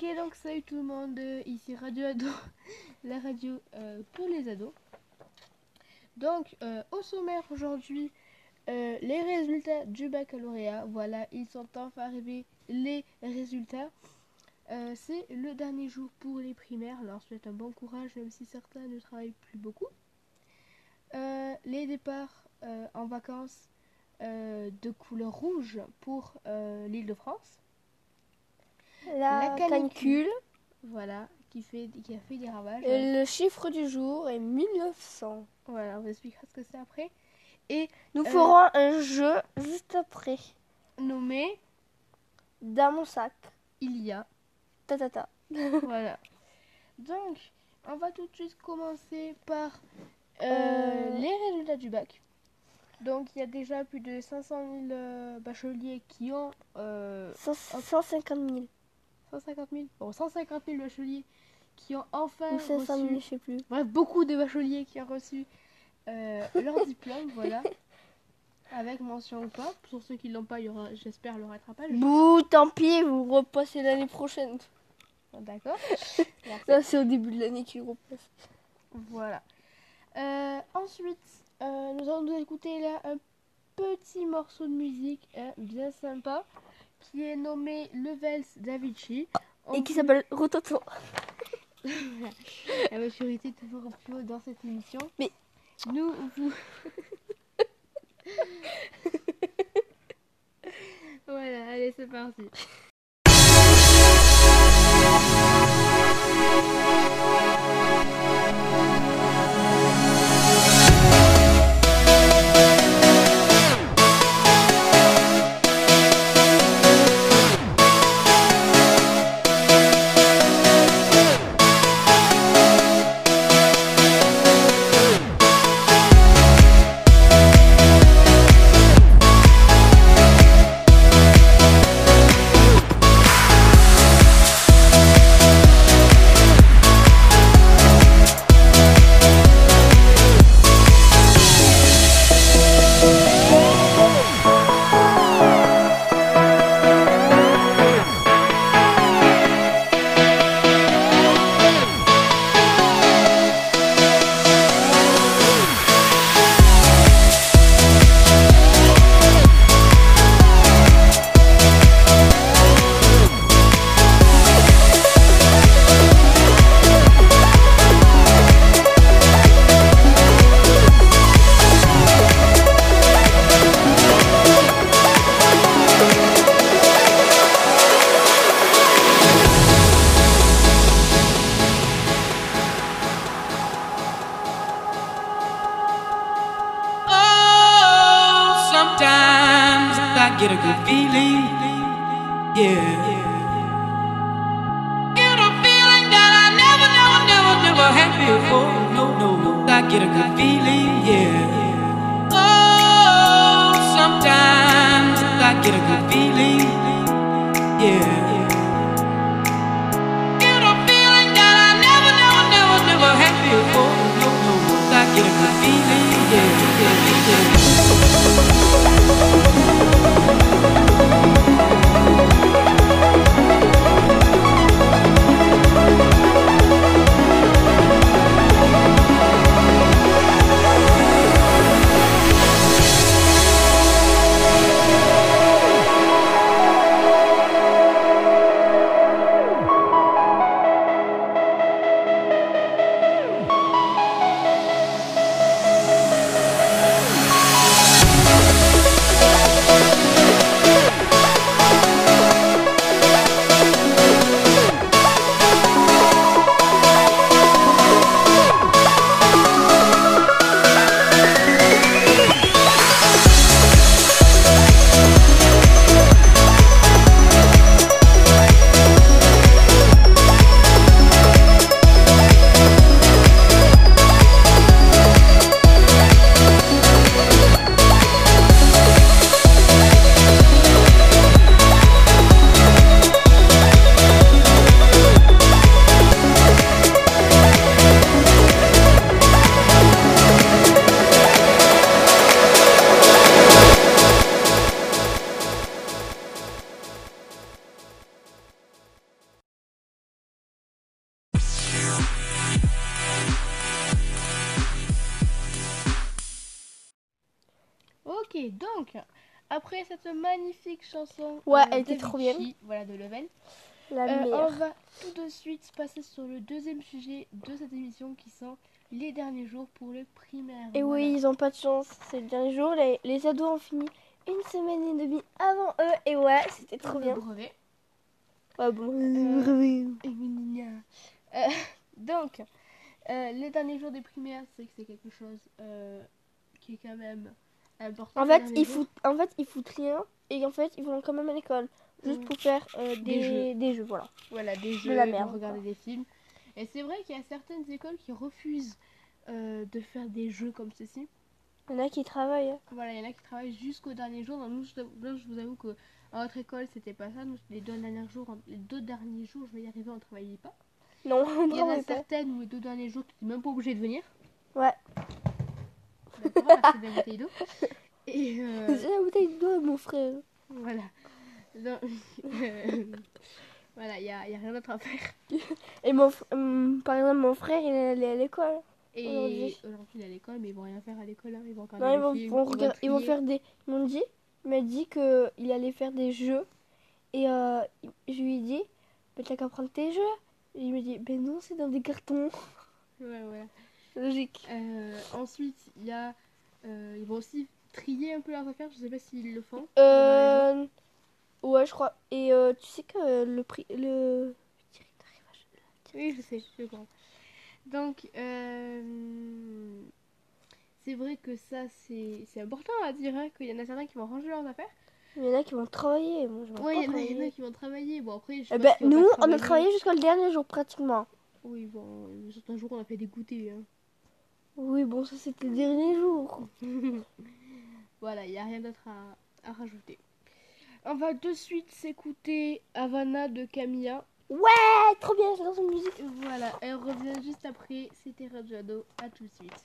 Ok, donc salut tout le monde, euh, ici Radio Ado, la radio euh, pour les ados. Donc, euh, au sommaire aujourd'hui, les résultats du baccalauréat. Voilà, ils sont enfin arrivés, les résultats. C'est le dernier jour pour les primaires, alors souhaite un bon courage, même si certains ne travaillent plus beaucoup. Les départs en vacances de couleur rouge pour l'île de France. La, La canicule. canicule. Voilà, qui, fait, qui a fait des ravages. Et le chiffre du jour est 1900. Voilà, on vous expliquera ce que c'est après. Et Nous Euh. ferons un jeu juste après. nommé Dans mon sac. Il y a. Ta ta ta. voilà. Donc, on va tout de suite commencer par euh, Euh. les résultats du bac. Donc, il y a déjà plus de 500 000 euh, bacheliers qui ont euh, 150 000. 150 000, bon, 150 000 bacheliers qui ont enfin Ou 500 000, reçu, je sais plus. bref, beaucoup de bacheliers qui ont reçu euh, leur diplôme, voilà, avec mention ou pas. Pour ceux qui l'ont pas, il y aura, j'espère, le rattrapage. Bouh, tant pis, vous repassez l'année prochaine. D'accord. Ça, c'est au début de l'année qu'ils repassent. Voilà. Euh, ensuite, euh, nous allons nous écouter là un petit morceau de musique hein, bien sympa qui est nommé Levels d'Avicii. En Et qui s'appelle Rototo. La maturité est toujours plus haut dans cette émission. Mais- nous vous. voilà, allez, c'est parti. Ok, donc, après cette magnifique chanson Ouais, euh, elle était trop bien. Voilà, de Level. La Euh, on va tout de suite passer sur le deuxième sujet de cette émission qui sont les derniers jours pour le primaire. Et Voilà. oui, ils ont pas de chance. C'est le dernier jour. Les, les ados ont fini une semaine et demie avant eux. Et ouais, c'était trop Le bien. brevet. Ouais, bon. Euh, Et gna, gna. Euh, donc, les derniers jours des primaires, c'est que c'est quelque chose qui est quand même En fait, ils foutent, en fait, ils foutent rien. Et en fait, ils vont quand même à l'école. Juste Ouais. pour faire euh, des, Des des, jeux. voilà. Voilà, des jeux, la ils vont merde, regarder des films. Et c'est vrai qu'il y a certaines écoles qui refusent euh, de faire des jeux comme ceci. Il y en a qui travaillent. Voilà, il y en a qui travaillent jusqu'au dernier jour. Donc, nous, je, là, je vous avoue que à notre école, c'était pas ça. Nous, les deux derniers jours, les deux derniers jours, je vais y arriver, on travaillait pas. Non, on Il y en a certaines où les deux derniers jours, tu n'es même pas obligé de venir. Ouais. D'accord, on a fait des bouteilles d'eau. Et euh, C'est la bouteille d'eau, mon frère. voilà. Donc, euh, voilà, il n'y a, y a rien d'autre à faire. Et mon, hum, par exemple, mon frère, il est allé à l'école. Et Aujourd'hui. il est à l'école, mais ils vont rien faire à l'école. hein. Ils vont regarder Non, ils vont, films, ils vont faire des. Ils m'ont dit, il m'a dit que il allait faire des jeux. Et euh, je lui ai dit, mais t'as qu'à prendre tes jeux. Et il me dit, ben non, c'est dans des cartons. Ouais, voilà. Logique. Euh, ensuite, il y a. euh, ils vont aussi trier un peu leurs affaires. Je sais pas s'ils le font. Euh, ouais, je crois. Et euh, tu sais que le prix. Le... Oui, je sais, je comprends. Donc, euh, c'est vrai que ça, c'est important à dire, hein, qu'il y en a certains qui vont ranger leurs affaires. Il y en a qui vont travailler. Moi, je Ouais, il y, en a- y en a qui vont travailler. Bon, après, je Eh ben, nous, on a travaillé jusqu'au dernier jour pratiquement. Oui, bon, certains jours, on a fait des goûters. hein. Oui, bon, ça c'était le dernier jour. Voilà, il n'y a rien d'autre à, à rajouter. On va de suite s'écouter Havana de Camilla. Ouais, trop bien, j'adore cette musique. Voilà, elle revient juste après. C'était Radio Ado. À tout de suite.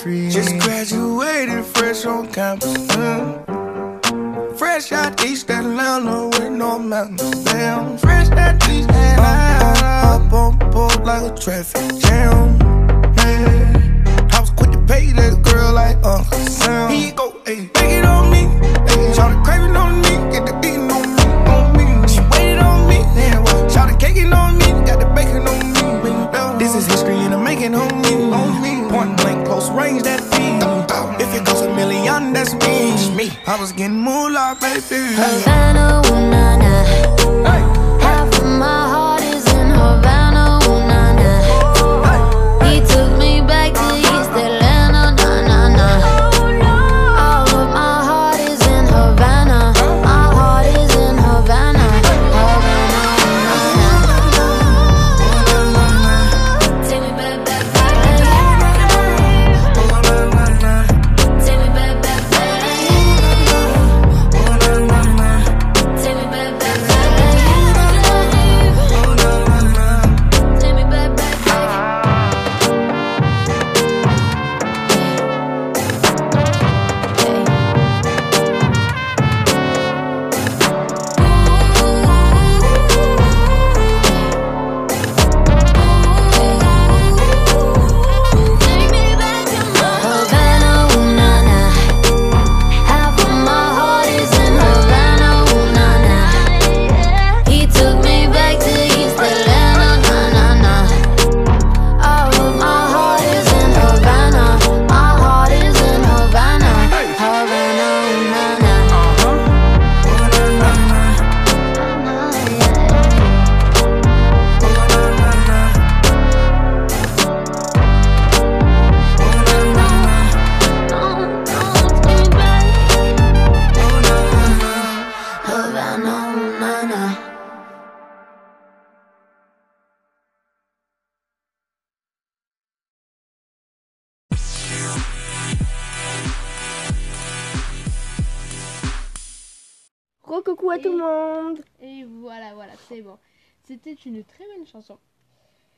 Jeffrey. Just graduated fresh on campus. mm. Fresh out East Atlanta with no mountains. Damn, fresh out East Atlanta. Up on board like a traffic jam. Man, I was quick to pay that girl like Uncle Sam. He go, I was getting moolah, baby. Havana, ooh na na. Et- tout le monde. Et voilà, voilà, c'est bon. C'était une très belle chanson.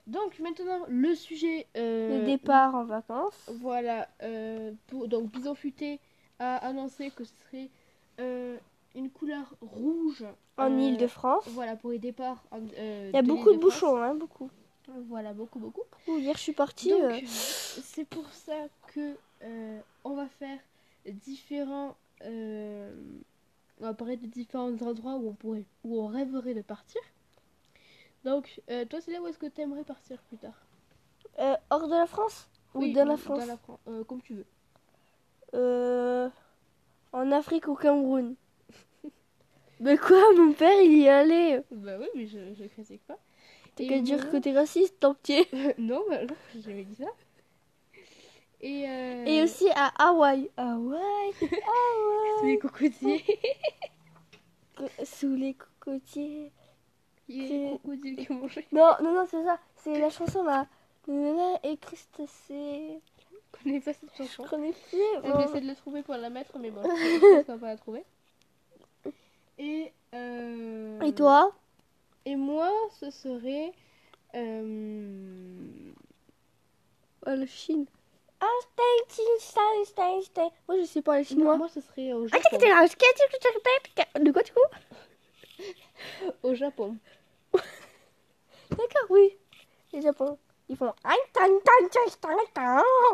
Donc maintenant, le sujet... euh, Le départ en vacances. Voilà, euh, pour, donc Bison Futé a annoncé que ce serait euh, une couleur rouge. En Île-de-France. Voilà, pour les départs. en- Il y a de beaucoup de bouchons, hein, beaucoup. Voilà, beaucoup, beaucoup. Ouh, Hier, je suis partie. C'est pour ça que on va faire différents. On va parler de différents endroits où on pourrait, où on rêverait de partir. Donc, euh, toi, c'est là où est-ce que tu aimerais partir plus tard? Euh, hors de la France Ou dans la France Dans la Fran- euh, comme tu veux. En Afrique ou Cameroun. Mais quoi, mon père, il y est allé. Bah oui, mais je, je critique pas. T'as qu'à dire que t'es raciste, tant pis. non, bah non, j'ai jamais dit ça. Et, euh, Et aussi à Hawaï. Hawaï, sous Hawaï. les cocotiers. Sous les cocotiers. Il y a les crocodiles qui ont mangé. Non, non, non, c'est ça. C'est la chanson là. Et crustacés. Je connais pas cette chanson. Je connais plus. Euh, bon. J'essaie de la trouver pour la mettre, mais bon, je va pas la trouver. Et, euh, Et toi? Et moi, ce serait. euh, Ah, La Chine. Stein. Moi, je sais pas les non, chinois. moi, ce serait au Ah, Japon. De quoi du coup? Au Japon. D'accord, oui. Les Japon. Ils font.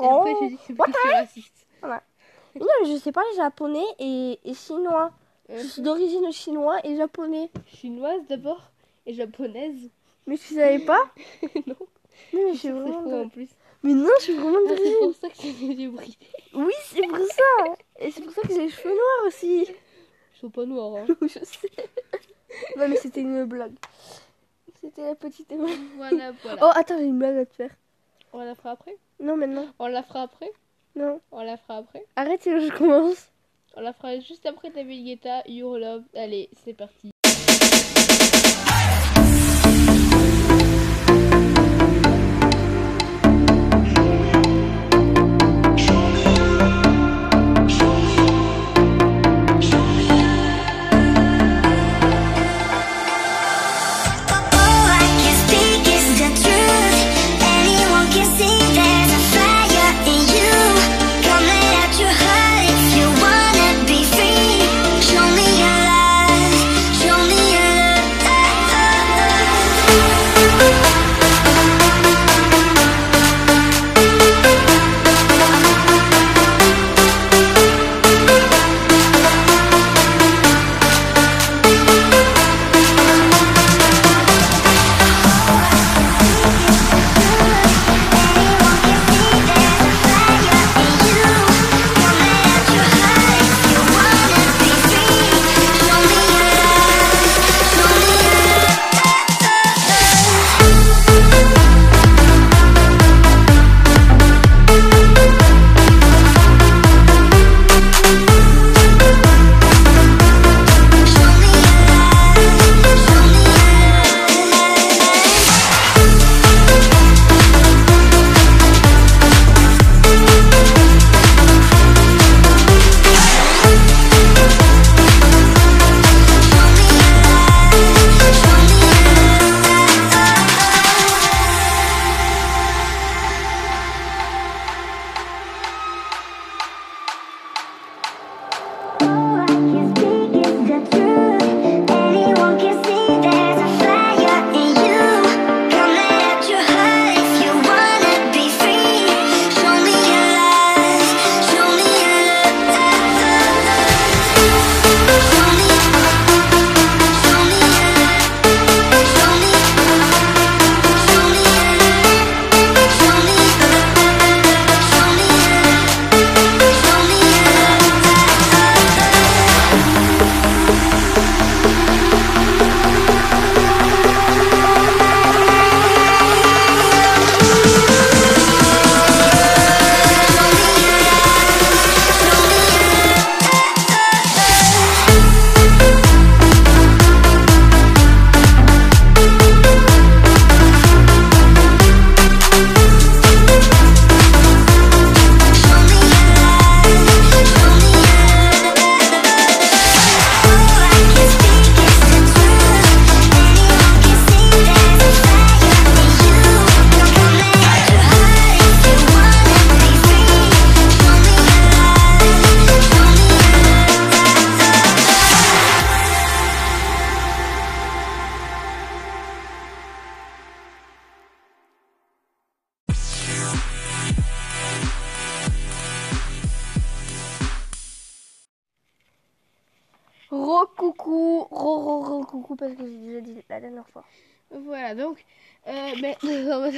Et après, j'ai dit que c'est je raciste. Non, mais je sais pas les japonais et, et chinois. Je suis d'origine chinois et japonais. Chinoise d'abord et japonaise. Mais tu savais pas? Non, mais je suis c'est vraiment. faux en plus. Mais non, je suis vraiment Ah, c'est pour ça que c'est des yeux. Oui, c'est pour ça. Et c'est pour ça que j'ai les cheveux noirs aussi. Ils sont pas noirs, hein. je sais. Non, mais c'était une blague. C'était la petite. Voilà, voilà. Oh, attends, j'ai une blague à te faire. On la fera après? Non, maintenant. On la fera après? Non. On la fera après? Arrête, sinon je commence. On la fera juste après David Guetta, Your Love. Allez, c'est parti. Parce que j'ai déjà dit la dernière fois. Voilà, donc, euh, mais on.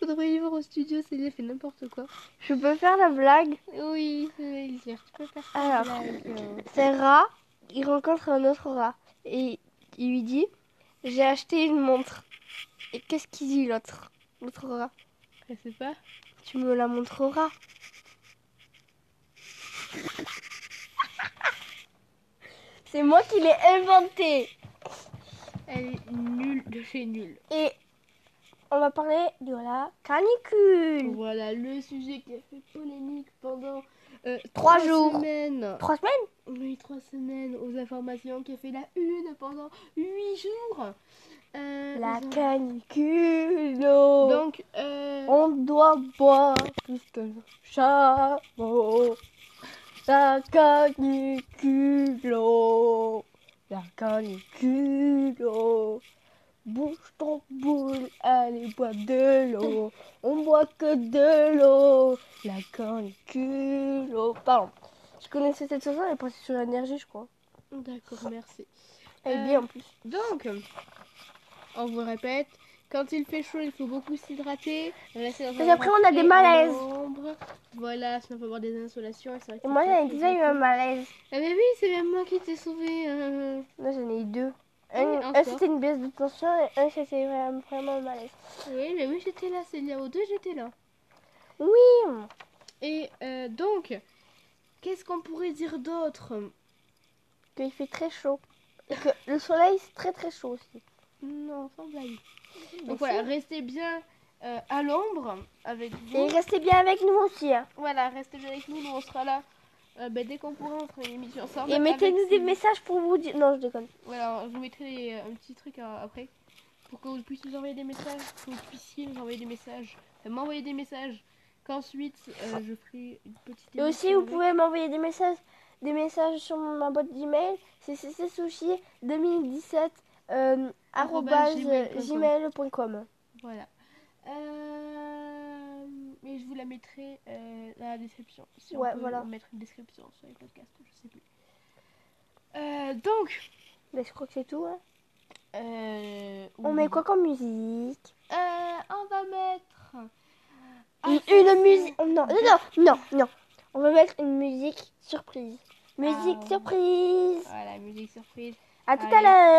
Vous devriez voir au studio, Célia fait n'importe quoi. Je peux faire la blague? Oui, tu peux faire. Alors. euh. C'est rat, il rencontre un autre rat et il lui dit J'ai acheté une montre. Et qu'est-ce qu'il dit l'autre L'autre rat Je sais pas. Tu me la montreras. C'est moi qui l'ai inventé. Elle est nulle de chez nul. Et on va parler de la canicule. Voilà le sujet qui a fait polémique pendant euh, Trois jours. semaines. Trois semaines? Oui, trois semaines aux informations qui a fait la une pendant huit jours. Euh, La canicule. Donc, euh, On doit boire plus que le chameau. La canicule. La canicule. oh. Bouge ton boule, allez boire de l'eau. On boit que de l'eau. La canicule. oh. Pardon. Je connaissais cette chanson, elle est passée sur l'énergie, je crois. d'accord, merci. Elle est Euh, bien en plus. Donc, on vous répète, quand il fait chaud, il faut beaucoup s'hydrater. Parce endroit on a des malaises. Voilà, sinon on peut avoir des insolations. et c'est moi, c'est j'en ai déjà eu un malaise. Ah mais oui, c'est même moi qui t'ai sauvé. euh. Là, j'en ai eu deux. Oui, Un, un un, soir. c'était une baisse de tension et un, c'était vraiment, vraiment un malaise. Oui, mais oui, j'étais là, Célia. Aux deux, j'étais là. Oui. Et euh, donc, qu'est-ce qu'on pourrait dire d'autre? Qu'il fait très chaud. Et que le soleil, c'est très très chaud aussi. Non, sans blague. Donc voilà, restez bien euh, à l'ombre avec vous. Et restez bien avec nous aussi. hein. Voilà, restez bien avec nous, nous on sera là. Euh, ben, dès qu'on pourra, on fera une émission ensemble. Et mettez-nous des messages pour vous dire. Non, je déconne. Voilà, je vous mettrai euh, un petit truc euh, après pour que vous puissiez nous envoyer des messages, que vous puissiez nous envoyer des messages, euh, m'envoyer des messages, qu'ensuite euh, je ferai une petite Et aussi, vous avec. pouvez m'envoyer des messages, des messages sur ma boîte d'email. C'est ccsushi 2017 euh, gmail.com. Voilà. Euh, mais je vous la mettrai euh, dans la description. Si Ouais, on peut voilà. mettre une description sur les podcasts, je sais plus. Euh, donc, Mais je crois que c'est tout. hein. euh, On oui. met quoi comme musique? On va mettre. Une, Ah, musique. Non, non, non, non. On va mettre une musique surprise. Musique Ah. surprise. Voilà, musique surprise. À tout Allez. à l'heure.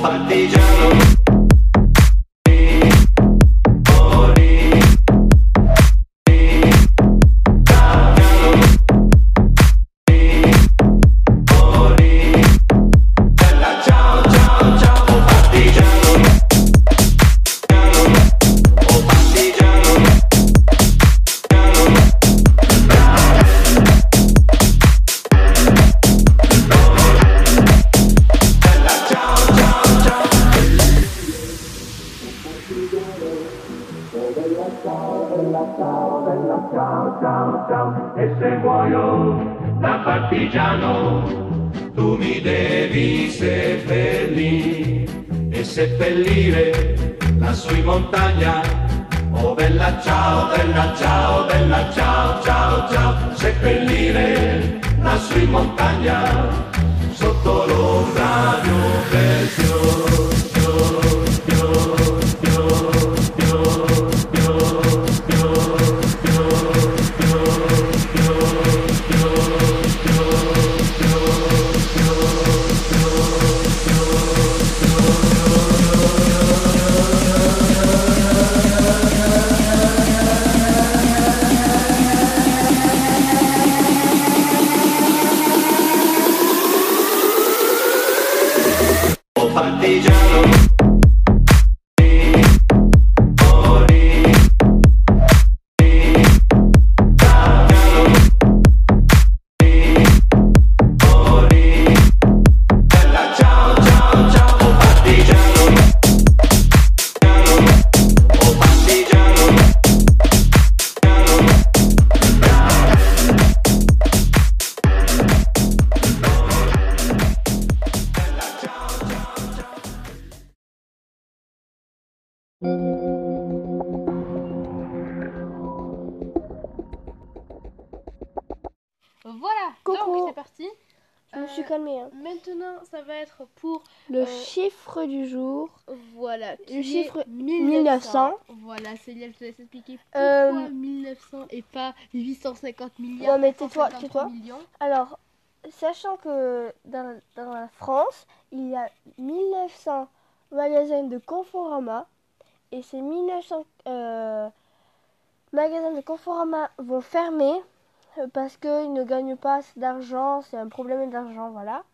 Partigiano pour Le euh, chiffre du jour. voilà le chiffre 1900. Voilà, Célia, je te laisse expliquer pourquoi Euh, 1900 et pas 850 milliards. Ouais, mais tais-toi, 453 tais-toi. Alors, sachant que dans, dans la France, il y a 1900 magasins de Conforama et ces 1900 euh, magasins de Conforama vont fermer euh, parce qu'ils ne gagnent pas assez d'argent, c'est un problème d'argent, voilà.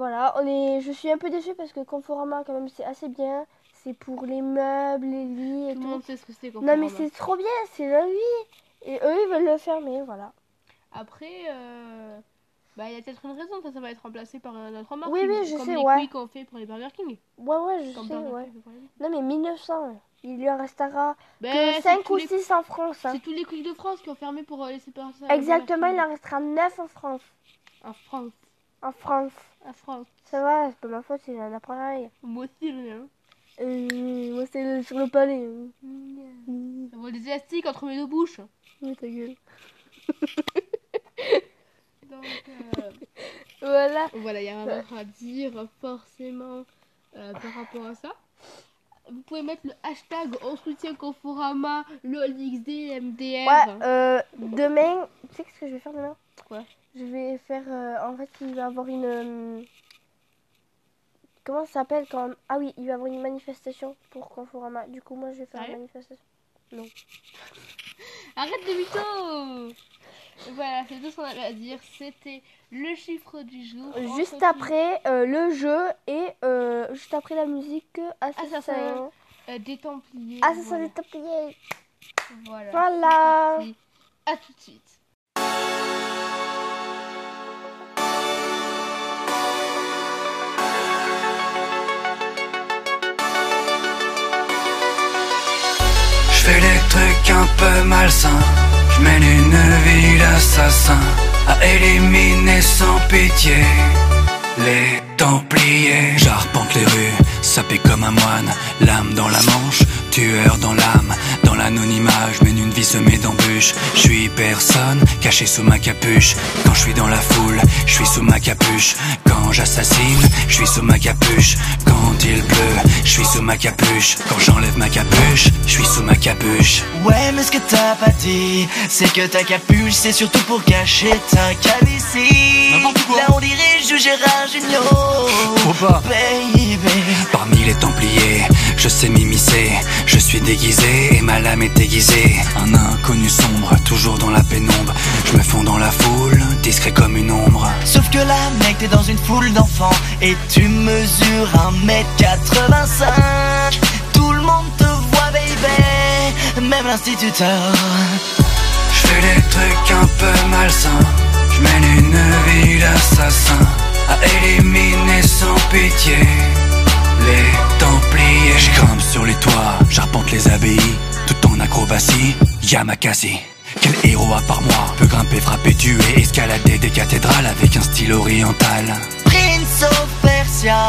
Voilà, on est, je suis un peu déçue parce que Conforama, quand même, c'est assez bien. C'est pour les meubles, les lits et Tout le monde sait ce que c'est Non, mais c'est trop bien, c'est la vie. Et eux, ils veulent le fermer, voilà. Après, euh, bah, il y a peut-être une raison, ça, ça va être remplacé par un autre marque. Oui, oui, je comme sais, les ouais. Qu'on fait pour les Burger King. Ouais, ouais, je Comme sais, ouais. Non, mais 1900, il lui en restera Ben, que c'est 5 tous ou les- 6 en France. hein. C'est tous les Quick de France qui ont fermé pour euh, laisser passer. Exactement, il en restera 9 en France. En France. En France. En France. Ça va, c'est pas ma faute, c'est un appareil. Moi aussi, ai un. Euh, moi, c'est le- sur le palais. Mmh. Ça voit des élastiques entre mes deux bouches. Ouais, ta gueule. Donc, euh, Voilà. voilà, il y a rien d'autre à dire forcément euh, par rapport à ça. Vous pouvez mettre le hashtag on soutient Conforama, LOLXD, MDR. Ouais, euh, demain, tu sais ce que je vais faire demain? Quoi? Je vais faire, euh, en fait, il va y avoir une... euh, comment ça s'appelle quand... Ah oui, il va y avoir une manifestation pour Conforama. Du coup, moi, je vais faire une manifestation. Arrête de mytho Voilà, c'est tout ce qu'on avait à dire. C'était le chiffre du jour. Juste après euh, le jeu et euh, juste après la musique Assassin. Assassin. Euh, des Templiers. Assassin voilà. des Templiers. Voilà. Voilà. À tout de suite. Peu malsains. Je mène une vie d'assassin à éliminer sans pitié les Templiers. J'arpente les rues, sapé comme un moine, l'âme dans la manche, tueur dans l'âme, dans l'anonymat. Je mène une vie semée d'embûches. Je suis personne, caché sous ma capuche. Quand je suis dans la foule, je suis sous ma capuche. Quand j'assassine, je suis sous ma capuche. Quand il pleut, je suis sous ma capuche. Quand j'enlève ma capuche, je suis sous ma capuche. Ouais, mais ce que t'as pas dit, c'est que ta capuche, c'est surtout pour cacher ta calvitie. Là, on dirige du Gérard Junior. Faut pas. Baby. Parmi les Templiers, je sais m'immiscer. Je suis déguisé et ma lame est aiguisée. Un inconnu sombre, toujours dans la pénombre. Je me fonds dans la foule, discret comme une ombre. Sauf que là, mec, t'es dans une foule d'enfants et tu mesures 1m85. Tout le monde te voit, baby, même l'instituteur. Je fais des trucs un peu malsains. Je mène une vie d'assassin à éliminer sans pitié les Templiers. Je grimpe sur les toits, j'arpente les abbayes, tout en acrobatie. Yamakasi. Quel héros à part moi peut grimper, frapper, tuer, escalader des cathédrales avec un style oriental? Prince of Persia.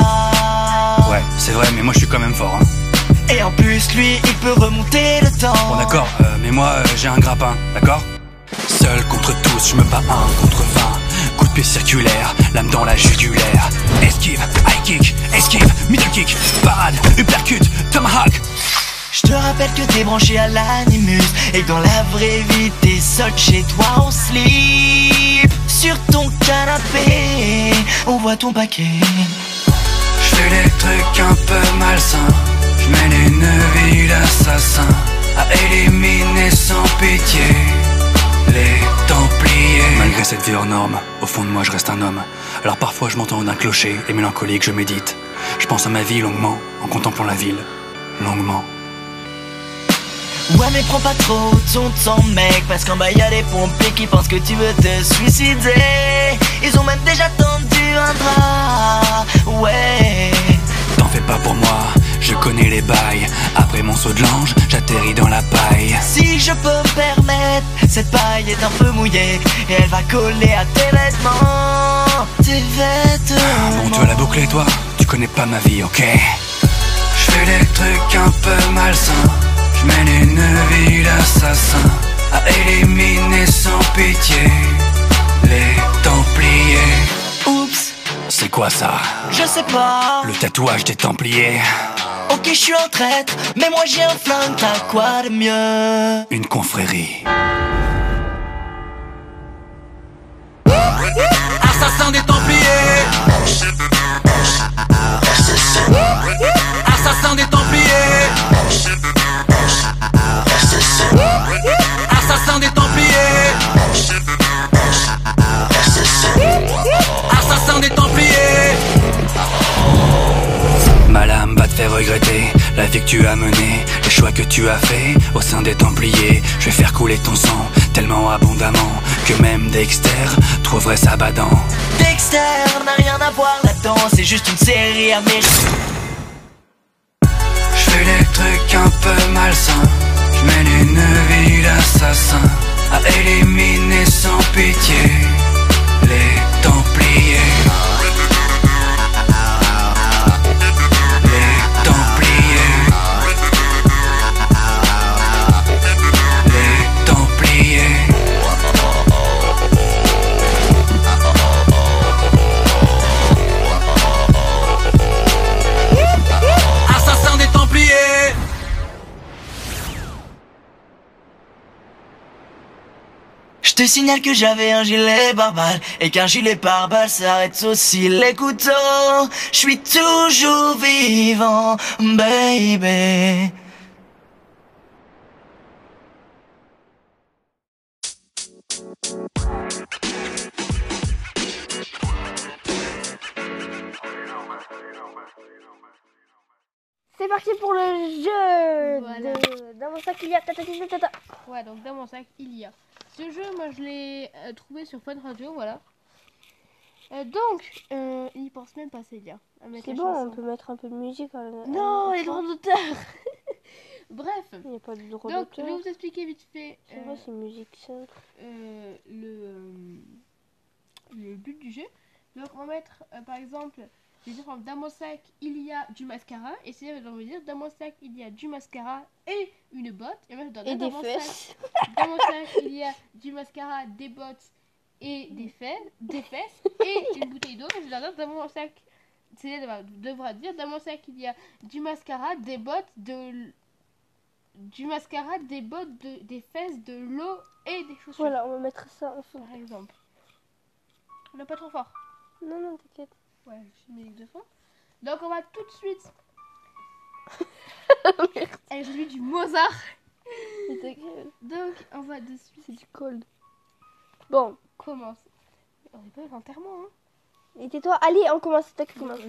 Ouais, c'est vrai, mais moi je suis quand même fort. Hein. Et en plus, lui, il peut remonter le temps. Bon d'accord, euh, mais moi euh, j'ai un grappin, d'accord? Seul contre tous, je me bats un contre vingt. Coup de pied circulaire, lame dans la jugulaire. Esquive, high kick, esquive, middle kick, parade, uppercut, tomahawk. Je te rappelle que t'es branché à l'animus et que dans la vraie vie t'es seul chez toi en slip. Sur ton canapé, on voit ton paquet. Je fais des trucs un peu malsains. Je mène une vie Au fond de moi je reste un homme. Alors parfois je m'entends d'un clocher et mélancolique je médite. Je pense à ma vie longuement en contemplant la ville. Longuement. Ouais mais prends pas trop ton temps mec Parce qu'en bas y'a des pompiers qui pensent que tu veux te suicider Ils ont même déjà tendu un drap Ouais T'en fais pas pour moi, je connais les bails. Après mon saut de l'ange, j'atterris dans la paille. Si je peux me permettre Cette paille est un peu mouillée Et elle va coller à tes vêtements Tes vêtements bon, tu vas la boucler toi Tu connais pas ma vie, ok? Je fais des trucs un peu malsains. Je mène une vie d'assassin. À éliminer sans pitié les Templiers. Oups, C'est quoi ça? Je sais pas. Le tatouage des Templiers. Ok, je suis un traître, mais moi j'ai un flingue, t'as quoi de mieux? Une confrérie. Assassin des Templiers tu as menée, les choix que tu as faits au sein des Templiers. Je vais faire couler ton sang tellement abondamment que même Dexter trouverait ça badant. Dexter n'a rien à voir là-dedans, c'est juste une série américaine. Je fais des trucs un peu malsains. Je mène une vie d'assassin. À éliminer sans pitié les te signale que j'avais un gilet pare-balles et qu'un gilet pare-balles s'arrête aussi les couteaux. Je suis toujours vivant, baby. C'est parti pour le jeu Voilà. de... Dans mon sac, il y a... tata, tata, tata. Ouais, donc dans mon sac, il y a. Ce jeu, moi, je l'ai euh, trouvé sur Fun Radio, voilà. Euh, donc, euh, il pense même pas, mettre C'est bon, on peut mettre un peu de musique. euh, Non, les droits d'auteur Bref, Il n'y a pas de droit donc je vais d'auteur. vous expliquer vite fait C'est musique simple. euh, le, euh, le but du jeu. Donc, on va mettre, par exemple, je vais dire, dans mon sac, il y a du mascara. Et c'est on va dire, dans mon sac, il y a du mascara et une botte. Et moi, je dois Et dire, dans des mon fesses. Sac, dans mon sac, il y a du mascara, des bottes et des fesses, des fesses et une bouteille d'eau. Et je dois dire, dans mon sac, c'est devra, dire, dans mon sac, il y a du mascara, des bottes, de du mascara, des bottes, de, des fesses, de l'eau et des chaussures. Voilà, on va mettre ça en fond. Par exemple. On n'a pas trop fort. Non, non, t'inquiète. Ouais, je mets deux fois. Donc on va tout de suite. Et je du Mozart. Mais Donc on va de suite C'est du cold. Bon, commencer. On n'est pas à l'enterrement, hein. et tais-toi. Allez, on commence. Tac, commence.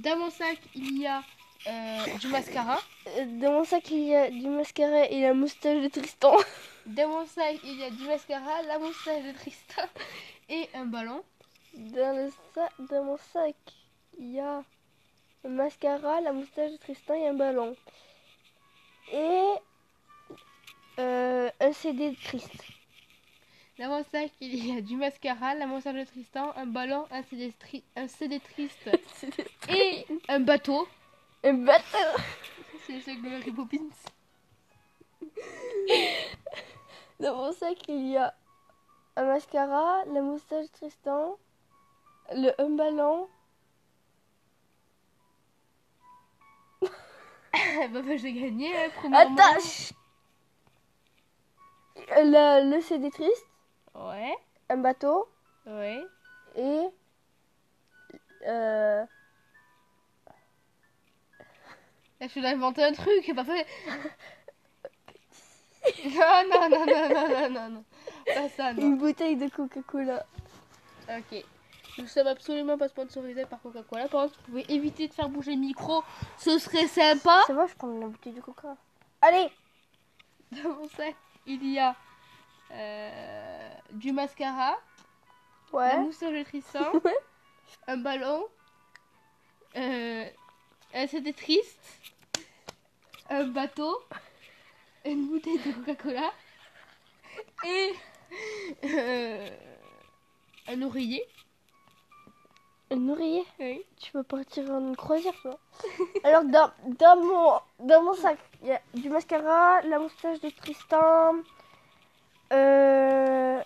Dans mon sac, il y a euh, du mascara. Euh, Dans mon sac, il y a du mascara et la moustache de Tristan. Dans mon sac, il y a du mascara, la moustache de Tristan et un ballon. Dans, le sac, dans mon sac, il y a le mascara, la moustache de Tristan et un ballon. Et euh, un CD de Christ. Dans mon sac, il y a du mascara, la moustache de Tristan, un ballon, un CD, un CD triste et un bateau. Un bateau C'est ce que Mary Poppins. Dans mon sac, il y a un mascara, la moustache de Tristan, le un ballon, bah, bah, j'ai gagné, hein, premièrement. Attends le, le CD triste, Ouais, un bateau ouais. et euh, Là, je suis inventé un truc, pas fait. Non, non, non, non, non, non, non, non. Pas ça, non. une bouteille de Coca-Cola. Ok. Nous sommes absolument pas sponsorisés par Coca-Cola. Par contre, vous pouvez éviter de faire bouger le micro. Ce serait sympa. Ça va, je prends la bouteille de Coca. Allez Dans mon sac, il y a euh, du mascara, Ouais. de Tristan, Ouais. un ballon, euh, un CD triste, un bateau, une bouteille de Coca-Cola et euh, un oreiller. Un oreiller Oui. Tu peux partir en croisière, toi. Alors, dans, dans, mon, dans mon sac, il y a du mascara, la moustache de Tristan, euh,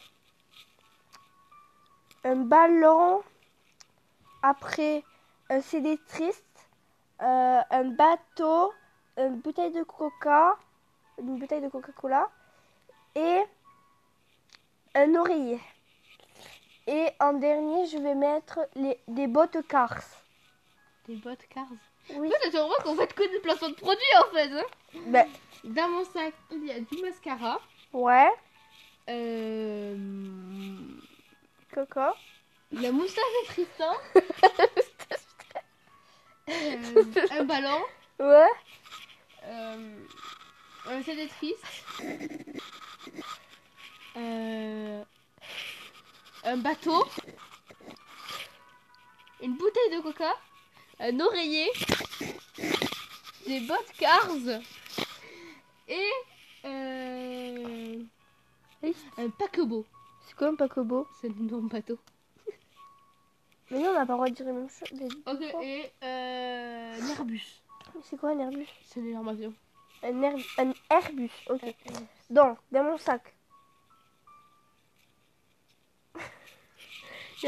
un ballon, après un CD triste, euh, un bateau, une bouteille de coca, une bouteille de Coca-Cola et un oreiller. Et en dernier, je vais mettre les, des bottes Cars. Des bottes Cars. Oui. Ouais, tu remarques qu'on fait que des placements de produits en fait. Hein Ben, Dans mon sac, il y a du mascara. ouais, Euh, coco. la moustache de Tristan. euh, un ballon. Ouais. Euh, un CD triste. Euh, un bateau. Une bouteille de coca. Un oreiller. Des bottes Cars. Et euh, un paquebot. C'est quoi un paquebot? C'est le nom de bateau. Mais non, on n'a pas le droit de dire la même chose. les- Ok, et euh, un Airbus. C'est quoi un Airbus? C'est une avion. un, Air- un Airbus, ok. Donc, dans mon sac,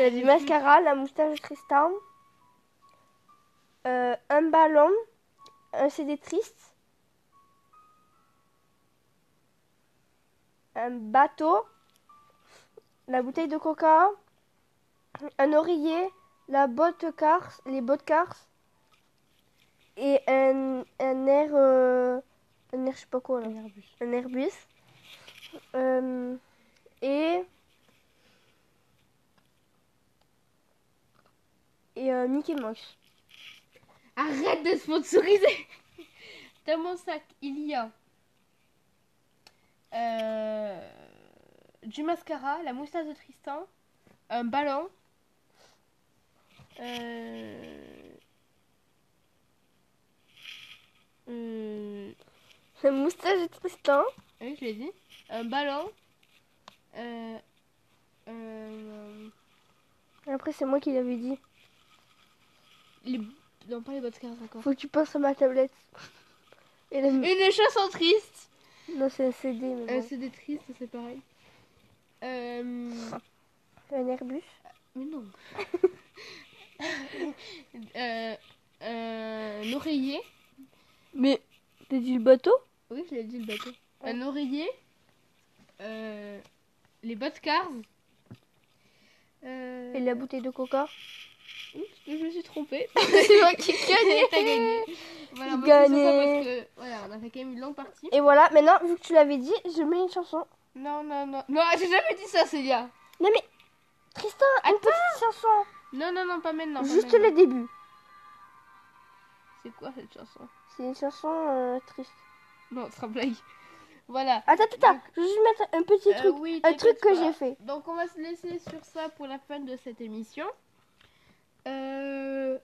a du mascara, la moustache de Tristan, euh, un ballon, un CD triste, un bateau, la bouteille de coca, un oreiller, la botte cars, les bottes cars, et un, un air, euh, un air je sais pas quoi là, Un Airbus. un Airbus, Euh, et et euh, Mickey Mouse. Arrête de sponsoriser Dans mon sac, il y a euh, du mascara, la moustache de Tristan, un ballon, euh, euh, La moustache de Tristan. oui, je l'ai dit, un ballon, euh, euh, Après c'est moi qui l'avais dit. Les, non pas les bottes cartes encore. Faut que tu passes à ma tablette. Et la... Une chanson triste Non c'est un CD mais Euh, bon. c'est des tristes, c'est pareil. Euh, Un Airbus. mais non. euh, euh, un oreiller. Mais t'as dit le bateau? Oui, je l'ai dit le bateau. Un oreiller. Euh, les bottes cars. Euh, Et la bouteille de coca? Oups, je me suis trompée. c'est moi qui gagne. T'as gagné. Voilà, Gagné. c'est parce que voilà, on a fait quand même une longue partie. Et voilà, maintenant vu que tu l'avais dit, je mets une chanson. Non, non, non. Non, j'ai jamais dit ça, Célia. Non mais Tristan, une petite chanson. Non, non, non, pas maintenant. pas Juste maintenant. le début. C'est quoi cette chanson? C'est une chanson euh, triste. Non, ce sera blague. Voilà. Attends, attends, attends. Je vais juste mettre un petit Euh, truc. oui, un truc que j'ai fait. Donc on va se laisser sur ça pour la fin de cette émission. Euh,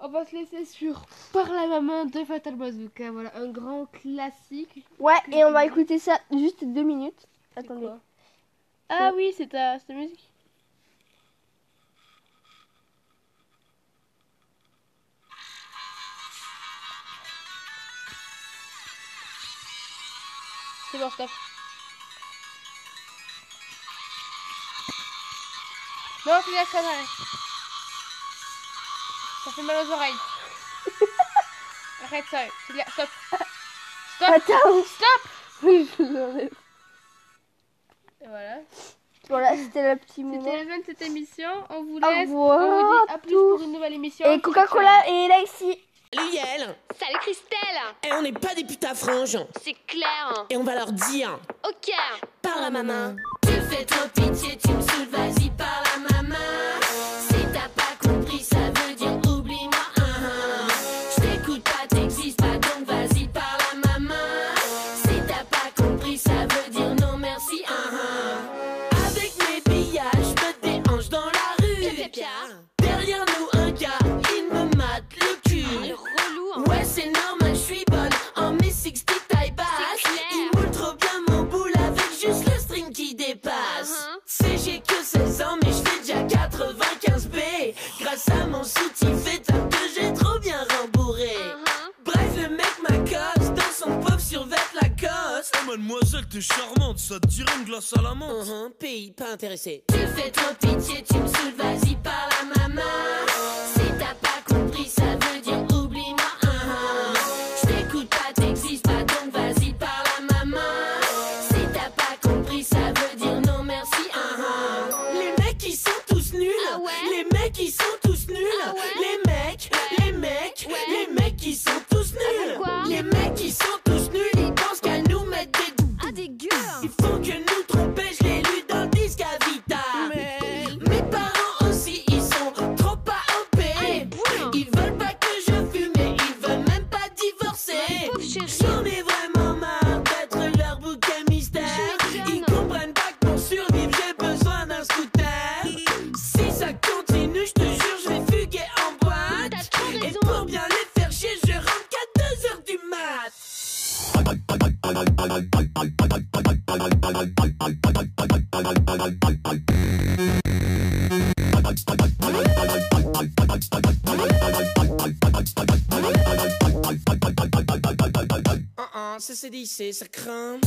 on va se laisser sur Par la maman de Fatal Bazooka. Voilà, un grand classique. Ouais, et on va écouter ça juste deux minutes. Attendez. Ah oui, c'est ta, c'est ta musique. C'est bon, stop. Non, c'est la connerie. Ça fait mal aux oreilles. Arrête ça. C'est la... Stop. Stop. Attends. Stop. Oui, je l'enlève. Voilà. Voilà, c'était le petit moment. C'était la fin de cette émission. On vous Au laisse. revoir On vous dit à plus pour une nouvelle émission. Et Coca-Cola et là ici. Liel, Salut Christelle et on n'est pas des putains franges, C'est clair et on va leur dire Ok par la maman. Tu fais trop pitié, tu me vas-y Tu fais trop c'est c'est dit,